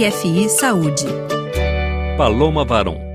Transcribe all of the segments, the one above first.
RFI Saúde. Paloma Varon.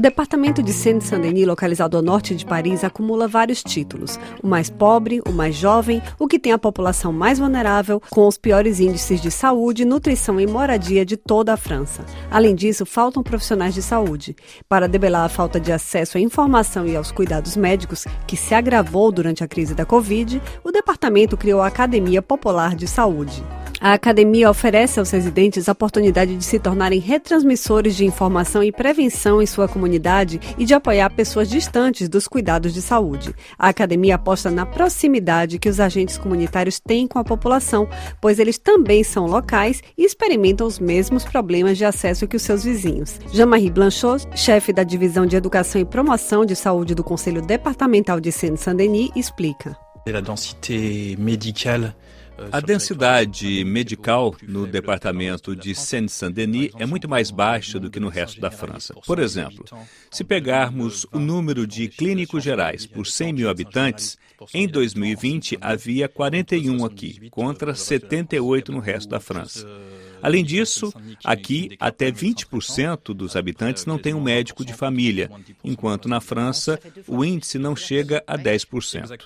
Departamento de Seine-Saint-Denis, localizado ao norte de Paris, acumula vários títulos: o mais pobre, o mais jovem, o que tem a população mais vulnerável, com os piores índices de saúde, nutrição e moradia de toda a França. Além disso, faltam profissionais de saúde. Para debelar a falta de acesso à informação e aos cuidados médicos, que se agravou durante a crise da Covid, o departamento criou a Academia Popular de Saúde. A academia oferece aos residentes a oportunidade de se tornarem retransmissores de informação e prevenção em sua comunidade e de apoiar pessoas distantes dos cuidados de saúde. A academia aposta na proximidade que os agentes comunitários têm com a população, pois eles também são locais e experimentam os mesmos problemas de acesso que os seus vizinhos. Jean-Marie Blanchot, chefe da Divisão de Educação e Promoção de Saúde do Conselho Departamental de Seine-Saint-Denis, explica. A densité médicale a densidade medical no departamento de Seine-Saint-Denis é muito mais baixa do que no resto da França. Por exemplo, se pegarmos o número de clínicos gerais por 100 mil habitantes, em 2020 havia 41 aqui, contra 78 no resto da França. Além disso, aqui até 20% dos habitantes não têm um médico de família, enquanto na França o índice não chega a 10%.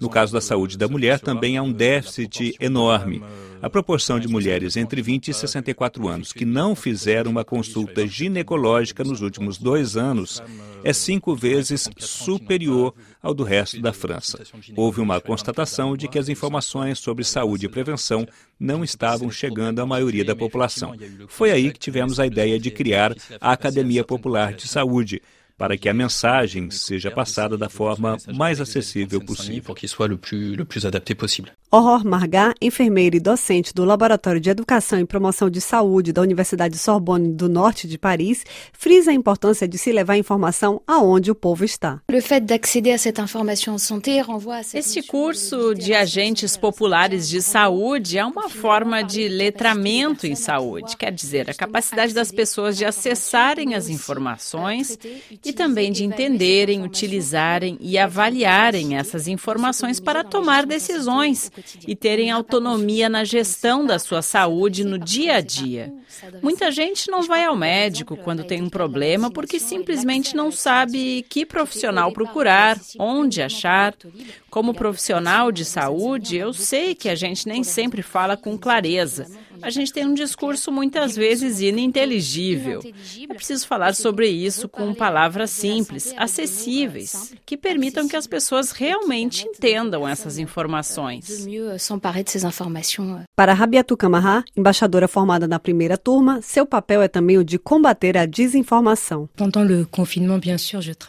No caso da saúde da mulher, também há um déficit enorme. A proporção de mulheres entre 20 e 64 anos que não fizeram uma consulta ginecológica nos últimos dois anos é cinco vezes superior ao do resto da França. Houve uma constatação de que as informações sobre saúde e prevenção não estavam chegando à maioria da população. Foi aí que tivemos a ideia de criar a Academia Popular de Saúde para que a mensagem seja passada da forma mais acessível possível. Aurore Margat, enfermeira e docente do Laboratório de Educação e Promoção de Saúde da Universidade Sorbonne do Norte de Paris, frisa a importância de se levar informação aonde o povo está. Este curso de agentes populares de saúde é uma forma de letramento em saúde, quer dizer, a capacidade das pessoas de acessarem as informações e também de entenderem, utilizarem e avaliarem essas informações para tomar decisões e terem autonomia na gestão da sua saúde no dia a dia. Muita gente não vai ao médico quando tem um problema porque simplesmente não sabe que profissional procurar, onde achar. Como profissional de saúde, eu sei que a gente nem sempre fala com clareza a gente tem um discurso muitas vezes ininteligível. É preciso falar sobre isso com palavras simples, acessíveis, que permitam que as pessoas realmente entendam essas informações. Para Rabiatu Camará, embaixadora formada na primeira turma, seu papel é também o de combater a desinformação.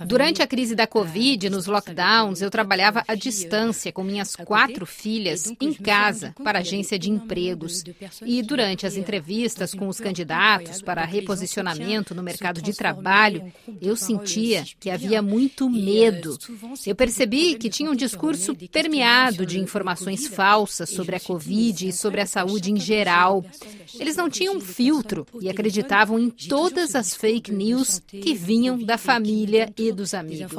Durante a crise da Covid, nos lockdowns, eu trabalhava à distância com minhas quatro filhas em casa para a agência de empregos. E durante as entrevistas com os candidatos para reposicionamento no mercado de trabalho, eu sentia que havia muito medo. Eu percebi que tinha um discurso permeado de informações falsas sobre a Covid e sobre a saúde em geral. Eles não tinham filtro e acreditavam em todas as fake news que vinham da família e dos amigos.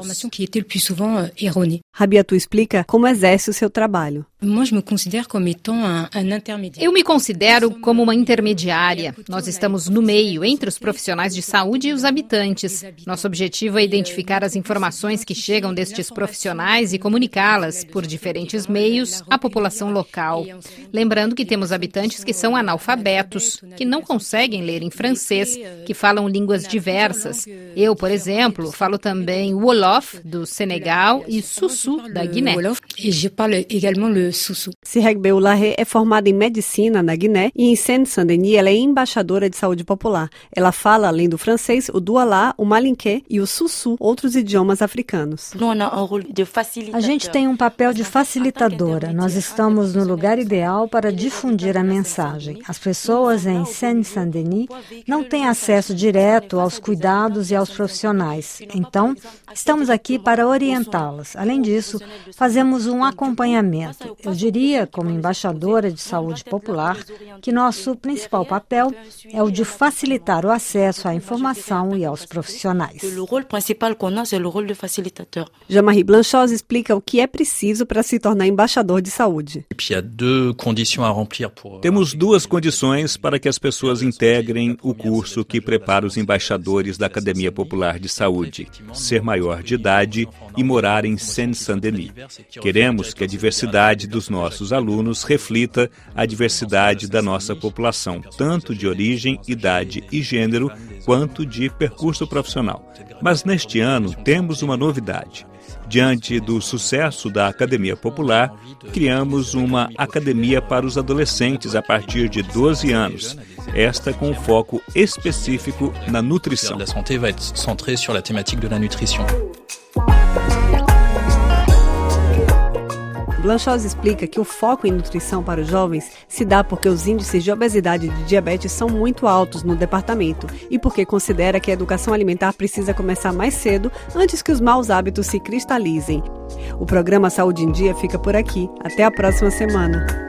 Rabiatu explica como exerce o seu trabalho. Eu me considero como uma intermediária. Nós estamos no meio, entre os profissionais de saúde e os habitantes. Nosso objetivo é identificar as informações que chegam destes profissionais e comunicá-las, por diferentes meios, à população local. Lembrando que temos habitantes que são analfabetos, que não conseguem ler em francês, que falam línguas diversas. Eu, por exemplo, falo também Wolof, do Senegal, e Sussu, da Guiné. Je parle également le Sussu. Sirek Oulahé é formada em medicina na Guiné e em Seine-Saint-Denis ela é embaixadora de saúde popular. Ela fala, além do francês, o dualá, o malinqué e o sussu, outros idiomas africanos. A gente tem um papel de facilitadora. Nós estamos no lugar ideal para difundir a mensagem. As pessoas em Seine-Saint-Denis não têm acesso direto aos cuidados e aos profissionais. Então, estamos aqui para orientá-las. Além disso, fazemos um acompanhamento. Eu diria, como embaixadora de saúde popular, que nosso principal papel é o de facilitar o acesso à informação e aos profissionais. Jean-Marie Blanchos explica o que é preciso para se tornar embaixador de saúde. Temos duas condições para que as pessoas integrem o curso que prepara os embaixadores da Academia Popular de Saúde: ser maior de idade e morar em Seine-Saint-Denis. Queremos que a diversidade dos nossos alunos reflita a diversidade da nossa população, tanto de origem, idade e gênero, quanto de percurso profissional. Mas neste ano temos uma novidade. Diante do sucesso da Academia Popular, criamos uma academia para os adolescentes a partir de 12 anos, esta com foco específico na nutrição. Blanchos explica que o foco em nutrição para os jovens se dá porque os índices de obesidade e de diabetes são muito altos no departamento e porque considera que a educação alimentar precisa começar mais cedo antes que os maus hábitos se cristalizem. O programa Saúde em Dia fica por aqui. Até a próxima semana.